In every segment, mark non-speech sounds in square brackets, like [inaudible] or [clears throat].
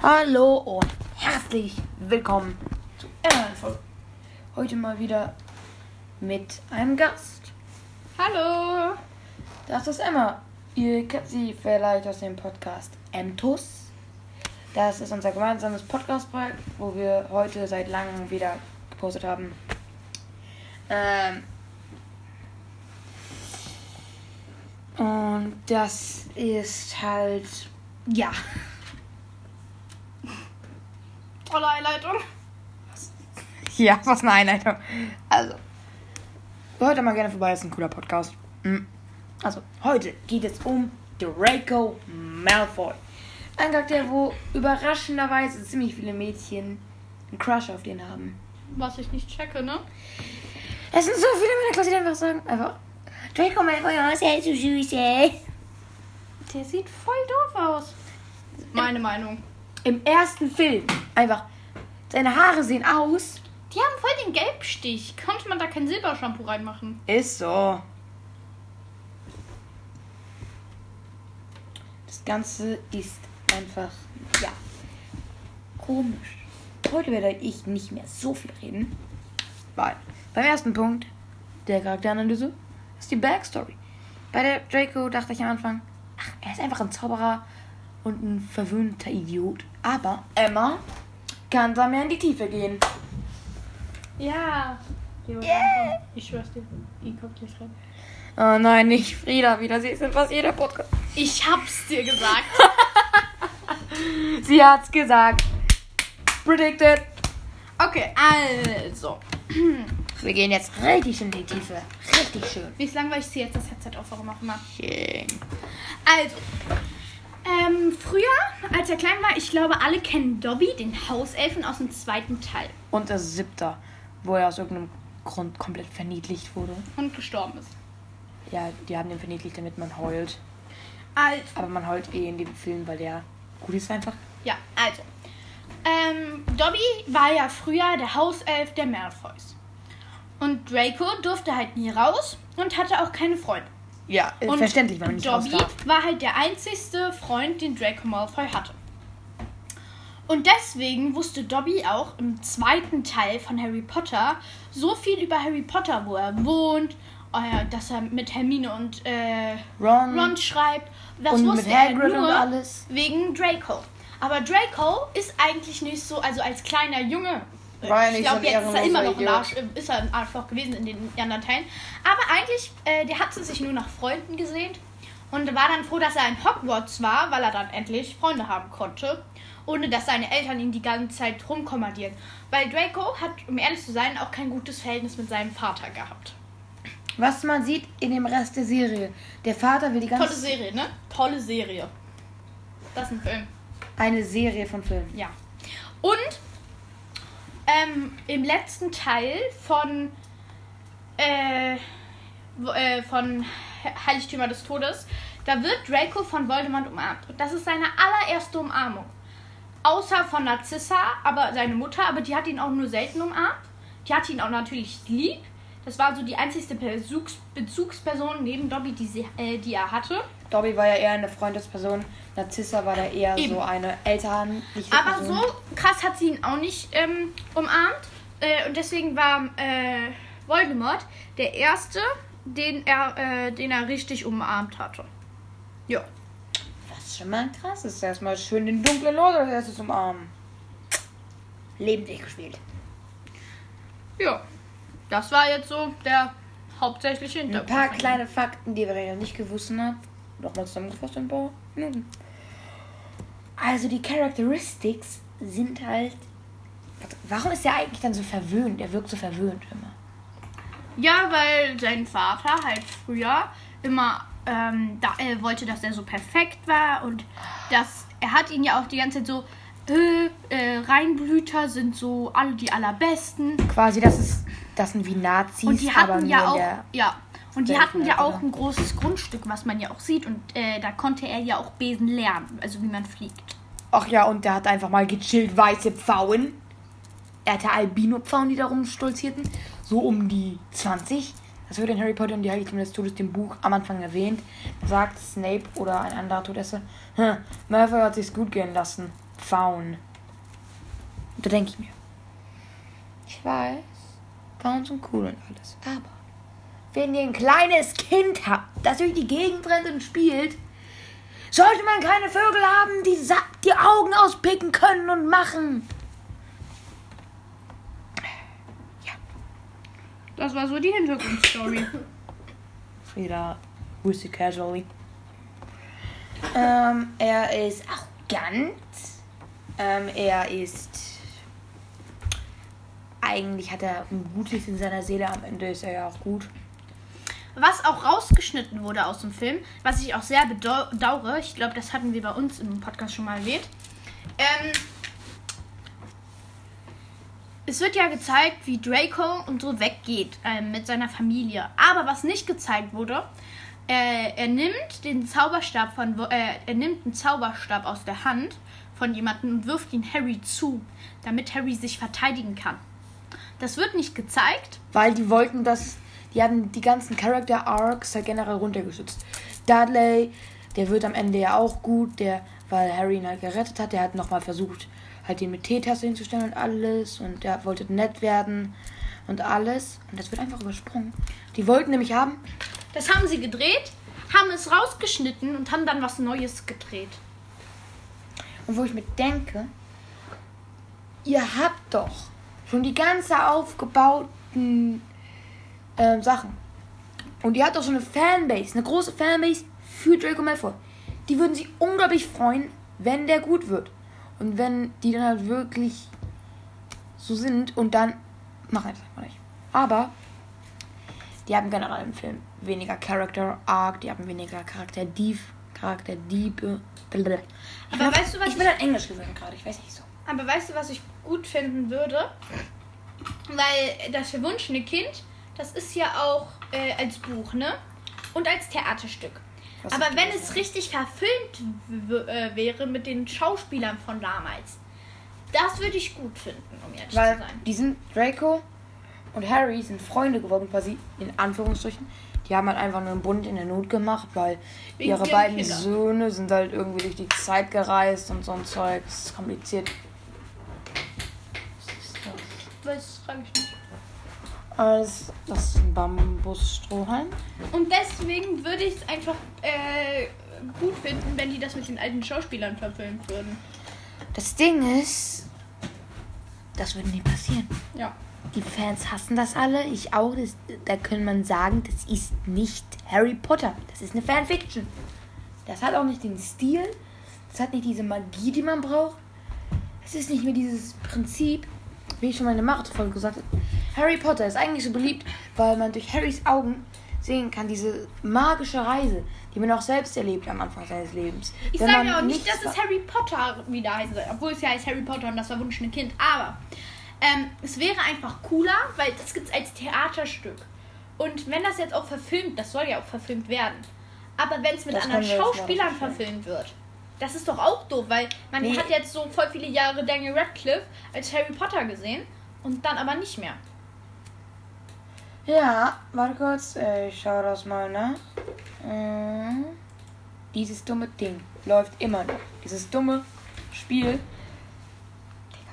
Hallo und herzlich willkommen zu einer Folge. Heute mal wieder mit einem Gast. Hallo. Das ist Emma. Ihr kennt sie vielleicht aus dem Podcast Emtus. Das ist unser gemeinsames Podcast-Projekt, wo wir heute seit langem wieder gepostet haben. Ähm und das ist halt, ja, Tolle Einleitung. Ja, was eine Einleitung. Also, hört da mal gerne vorbei, ist ein cooler Podcast. Mhm. Also, heute geht es um Draco Malfoy. Ein Charakter, wo überraschenderweise ziemlich viele Mädchen einen Crush auf den haben. Was ich nicht checke, ne? Es sind so viele in meiner Klasse, die einfach sagen, einfach, Draco Malfoy, oh, ist ja so süß, ey. Der sieht voll doof aus. Meine Meinung. Im ersten Film, einfach, seine Haare sehen aus. Die haben voll den Gelbstich. Konnte man da kein Silbershampoo reinmachen? Ist so. Das Ganze ist einfach, ja, komisch. Heute werde ich nicht mehr so viel reden, weil beim ersten Punkt der Charakteranalyse ist die Backstory. Bei der Draco dachte ich am Anfang, ach, er ist einfach ein Zauberer und ein verwöhnter Idiot. Aber Emma kann da mehr in die Tiefe gehen. Ja. Yeah. Ich schwör's dir. Die kommt gleich rein. Oh nein, nicht Frieda wieder. Sie ist in fast jeder Podcast. Ich hab's dir gesagt. [laughs] Sie hat's gesagt. Predicted. okay, also. [clears throat] Wir gehen jetzt richtig in die Tiefe. Richtig schön. Wie lang war ich ziehe jetzt das Headset auf? Warum auch immer. Schön. Also. Ähm, früher, als er klein war, ich glaube, alle kennen Dobby, den Hauselfen aus dem zweiten Teil. Und das siebte, wo er aus irgendeinem Grund komplett verniedlicht wurde. Und gestorben ist. Ja, die haben den verniedlicht, damit man heult. Also. Aber man heult eh in dem Film, weil der gut ist einfach. Ja, also. Ähm, Dobby war ja früher der Hauself der Malfoys. Und Draco durfte halt nie raus und hatte auch keine Freunde. Ja, äh, Und verständlich, wenn man nicht raus Dobby darf. war halt der einzigste Freund, den Draco Malfoy hatte. Und deswegen wusste Dobby auch im zweiten Teil von Harry Potter so viel über Harry Potter, wo er wohnt, äh, dass er mit Hermine und äh, Ron, Ron schreibt. Das und wusste mit er Hagrid nur und alles. wegen Draco. Aber Draco ist eigentlich nicht so, also als kleiner Junge. War ich glaube, so jetzt ist er immer noch ein ehrenloser Arsch, ist er ein Arschloch gewesen in den anderen Teilen. Aber eigentlich, äh, der hat sich nur nach Freunden gesehnt und war dann froh, dass er in Hogwarts war, weil er dann endlich Freunde haben konnte. Ohne dass seine Eltern ihn die ganze Zeit rumkommandieren. Weil Draco hat, um ehrlich zu sein, auch kein gutes Verhältnis mit seinem Vater gehabt. Was man sieht in dem Rest der Serie. Der Vater will die ganze Tolle Serie, ne? Tolle Serie. Das ist ein Film. Eine Serie von Filmen. Ja. Und ähm, im letzten Teil von, äh, äh, von Heiligtümer des Todes, da wird Draco von Voldemort umarmt. Und das ist seine allererste Umarmung. Außer von Narcissa, aber seine Mutter, aber die hat ihn auch nur selten umarmt. Die hat ihn auch natürlich lieb. Das war so die einzigste Bezugs Bezugsperson neben Dobby, die, sie, äh, die er hatte. Dobby war ja eher eine Freundesperson. Narzissa war da eher Eben. so eine elternliche Aber Person. so krass hat sie ihn auch nicht ähm, umarmt. Äh, und deswegen war äh, Voldemort der erste, den er, äh, den er richtig umarmt hatte. Ja. Was schon mal krass ist. Erstmal schön den dunklen Lord als erstes umarmen. Lebendig gespielt. Ja. Das war jetzt so der hauptsächliche Ein Hintergrund. paar von ihm. kleine Fakten, die wir ja nicht gewusst haben. Nochmal zusammengefasst in ein paar Minuten. Also die Characteristics sind halt. Warum ist er eigentlich dann so verwöhnt? Er wirkt so verwöhnt immer. Ja, weil sein Vater halt früher immer ähm, da, äh, wollte, dass er so perfekt war und dass er hat ihn ja auch die ganze Zeit so äh, äh, Reinblüter sind so alle die allerbesten Quasi, das ist. Das sind wie Nazis, und die hatten ja auch ja und die hatten ja auch ein großes Grundstück, was man ja auch sieht und äh, da konnte er ja auch Besen lernen, also wie man fliegt. Ach ja, und der hat einfach mal gechillt weiße Pfauen. Er hatte Albino-Pfauen, die da rumstolzierten. So um die 20. Das wird in Harry Potter und die Heiligtümer des Todes, dem Buch, am Anfang erwähnt. Sagt Snape oder ein anderer Todesser, hm, Malfoy hat sich's gut gehen lassen. Pfauen. Da denke ich mir. Ich weiß, Pfauen sind cool und alles. Aber wenn ihr ein kleines Kind habt, das durch die Gegend rennt und spielt, sollte man keine Vögel haben, die die Augen auspicken können und machen. Das war so die Hintergrundstory. [coughs] Frieda wusste casually. Ähm, er ist arrogant. Ähm, er ist. Eigentlich hat er ein Gutes in seiner Seele. Am Ende ist er ja auch gut. Was auch rausgeschnitten wurde aus dem Film, was ich auch sehr bedauere, ich glaube, das hatten wir bei uns im Podcast schon mal erwähnt. Ähm, es wird ja gezeigt, wie Draco und so weggeht ähm, mit seiner Familie. Aber was nicht gezeigt wurde, äh, er nimmt den Zauberstab von, äh, er nimmt einen Zauberstab aus der Hand von jemandem und wirft ihn Harry zu, damit Harry sich verteidigen kann. Das wird nicht gezeigt. Weil die wollten das, die haben die ganzen Character Arcs halt generell runtergeschützt. Dudley, der wird am Ende ja auch gut, der, weil Harry ihn halt gerettet hat, der hat nochmal versucht, halt ihn mit Teetasse hinzustellen und alles und der wollte nett werden und alles und das wird einfach übersprungen. Die wollten nämlich haben, Das haben sie gedreht, haben es rausgeschnitten und haben dann was Neues gedreht. Und wo ich mir denke, ihr habt doch schon die ganze aufgebauten ähm, Sachen. Und ihr habt doch schon eine Fanbase, eine große Fanbase für Draco Malfoy. Die würden sich unglaublich freuen, wenn der gut wird. Und wenn die dann halt wirklich so sind und dann machen das einfach nicht. Aber die haben generell im Film weniger Character Arc, die haben weniger Charakter Dieb, Charakter Diebe. blablabla. Ich Aber weißt du, was ich bin halt Englisch gewesen gerade, ich weiß nicht so. Aber weißt du, was ich gut finden würde? Weil das verwunschene Kind, das ist ja auch äh, als Buch, ne? Und als Theaterstück. Was Aber wenn es richtig verfilmt äh, wäre mit den Schauspielern von damals, das würde ich gut finden, um ehrlich Weil zu sein. die sind Draco und Harry sind Freunde geworden, quasi in Anführungsstrichen. Die haben halt einfach nur einen Bund in der Not gemacht, weil Wegen ihre beiden Kindern. Söhne sind halt irgendwie durch die Zeit gereist und so ein Zeug. Das ist kompliziert. Was ist das? Das frage ich nicht. Also, das ist ein Bambusstrohhalm. Und deswegen würde ich es einfach äh, gut finden, wenn die das mit den alten Schauspielern verfilmt würden. Das Ding ist, das würde nie passieren. Ja. Die Fans hassen das alle, ich auch. Das, da kann man sagen, das ist nicht Harry Potter. Das ist eine Fanfiction. Das hat auch nicht den Stil. Das hat nicht diese Magie, die man braucht. Es ist nicht mehr dieses Prinzip, wie ich schon mal in der Marathon gesagt habe. Harry Potter ist eigentlich so beliebt, weil man durch Harrys Augen sehen kann, diese magische Reise, die man auch selbst erlebt am Anfang seines Lebens. Ich Wenn sage ja auch nicht, dass es Harry Potter wieder heißen soll, obwohl es ja heißt Harry Potter und das verwunschene Kind. Aber ähm, es wäre einfach cooler, weil das gibt es als Theaterstück. Und wenn das jetzt auch verfilmt, das soll ja auch verfilmt werden. Aber wenn es mit Das anderen Schauspielern verfilmt wird, das ist doch auch doof, weil man Nee. hat jetzt so voll viele Jahre Daniel Radcliffe als Harry Potter gesehen und dann aber nicht mehr. Ja, warte kurz, ich schau das mal nach. Mhm. Dieses dumme Ding läuft immer noch. Dieses dumme Spiel. Digga,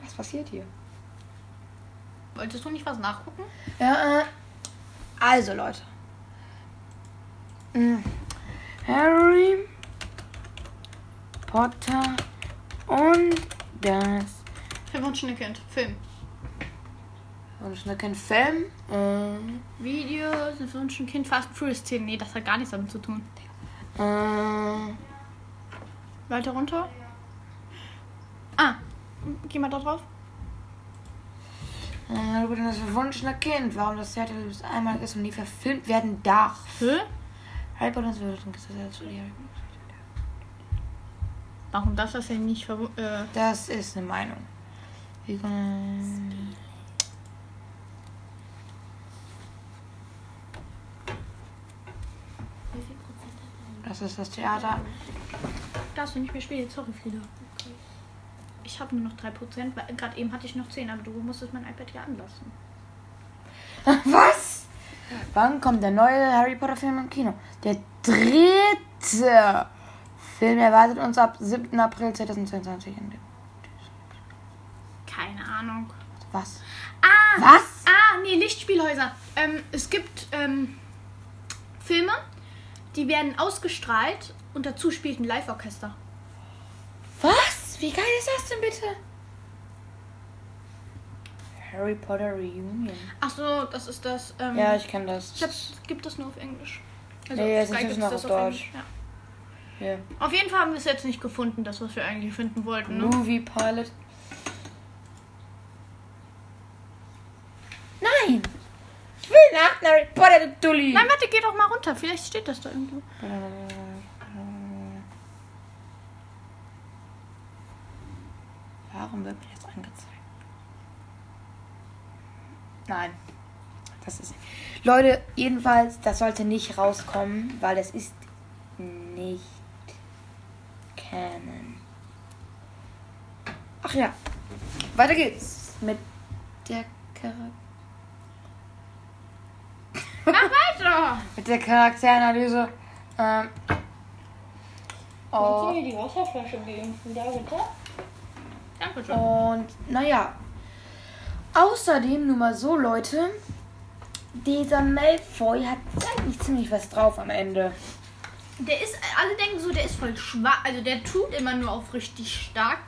was passiert hier? Wolltest du nicht was nachgucken? Ja, äh, also Leute. Mhm. Harry Potter und das Verwunschene Kind, Film. Und schnell kein Film. Ähm, Videos, ein verwunschene Kind, Fast Furious 10. Nee, das hat gar nichts damit zu tun. äh, Weiter runter. Ah, geh mal da drauf. Äh, über das verwunschene Kind, warum das Theater bis einmal ist und nie verfilmt werden darf. Hä? Harry Potter und das Warum darf das denn nicht verwu äh, Das ist eine Meinung. Wie kann- Das ist das Theater. Darfst du nicht mehr spielen? Sorry, Frieda. Ich habe nur noch 3%, weil gerade eben hatte ich noch 10, aber du musstest mein iPad ja anlassen. [laughs] Was? Wann kommt der neue Harry Potter Film im Kino? Der dritte Film erwartet uns ab 7. April 2022. in den- Keine Ahnung. Was? Ah! Was? Ah, nee, Lichtspielhäuser. Ähm, es gibt ähm, Filme, die werden ausgestrahlt und dazu spielt ein Live-Orchester. Was? Wie geil ist das denn bitte? Harry Potter Reunion. Ach so, das ist das. Ähm, Ja, ich kenne das. ich glaub, es gibt das nur auf Englisch. Also auf es auch das auf Englisch, Ja. Ja. Auf jeden Fall haben wir es jetzt nicht gefunden, das, was wir eigentlich finden wollten. Ne? Movie Pilot. Nein! Harry Potter, du Dulli! Nein, warte, geh doch mal runter. Vielleicht steht das da irgendwo. Warum wird mir das angezeigt? Nein. Das ist. Leute, jedenfalls, das sollte nicht rauskommen, weil es ist nicht Canon. Ach ja. Weiter geht's mit der Charakter. Mit der Charakteranalyse. Ähm. Oh, mir die Wasserflasche geben? Da bitte. Dankeschön. und naja. Außerdem nur mal so, Leute. Dieser Malfoy hat eigentlich ziemlich was drauf am Ende. Der ist, alle denken so, der ist voll schwach. Also der tut immer nur auf richtig stark.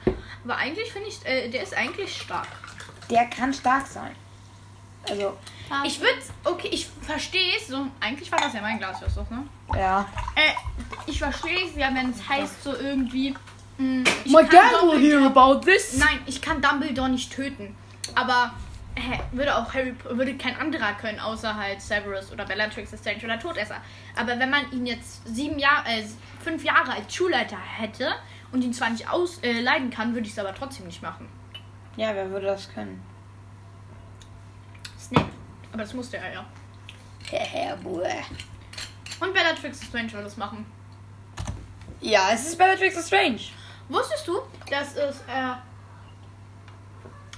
Aber eigentlich finde ich, äh, der ist eigentlich stark. Der kann stark sein. Also, Ich würde, okay, ich verstehe es. So, eigentlich war das ja mein Glas, das ne? ja. Äh, ich verstehe es ja, wenn es heißt so irgendwie. mh, My dad will hear about this. Nein, ich kann Dumbledore nicht töten. Aber würde auch Harry würde kein anderer können, außer halt Severus oder Bellatrix Lestrange oder Todesser. Aber wenn man ihn jetzt sieben Jahre, äh, fünf Jahre als Schulleiter hätte und ihn zwar nicht aus, äh, kann, würde ich es aber trotzdem nicht machen. Ja, wer würde das können? Aber das musste er ja. Und Bellatrix Lestrange soll das machen. Ja, es ist Bellatrix Strange. Wusstest du, dass es äh,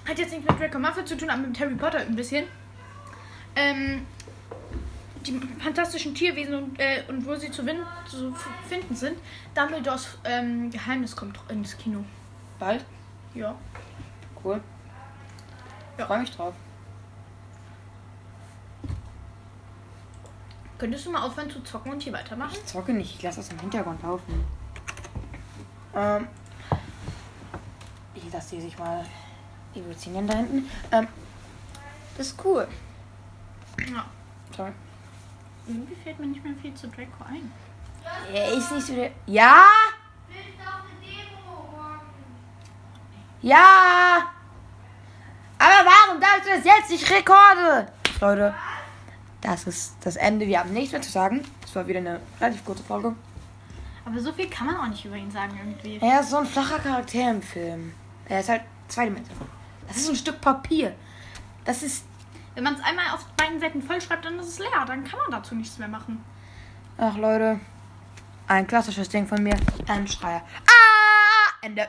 hat jetzt nichts mit Draco Malfoy zu tun, aber mit Harry Potter ein bisschen. Ähm, die fantastischen Tierwesen und, äh, und wo sie zu, zu finden sind. Dumbledores ähm, Geheimnis kommt ins Kino. Bald? Ja. Cool. Ja. Freue mich drauf. Könntest du mal aufhören zu zocken und hier weitermachen? Ich zocke nicht, ich lasse das im Hintergrund laufen. Ähm. Ich lasse die sich mal evolutionieren da hinten. Ähm. Das ist cool. Ja. Toll. Irgendwie fällt mir nicht mehr viel zu Draco ein. Er ist nicht so der. Ja! Ja! Aber warum darfst du das jetzt nicht rekorde? Leute, das ist das Ende. Wir haben nichts mehr zu sagen. Das war wieder eine relativ kurze Folge. Aber so viel kann man auch nicht über ihn sagen irgendwie. Er ist so ein flacher Charakter im Film. Er ist halt zweidimensional. Das ist ein Stück Papier. Das ist. Wenn man es einmal auf beiden Seiten vollschreibt, dann ist es leer. Dann kann man dazu nichts mehr machen. Ach Leute. Ein klassisches Ding von mir. Ein Schreier. Ah! Ende.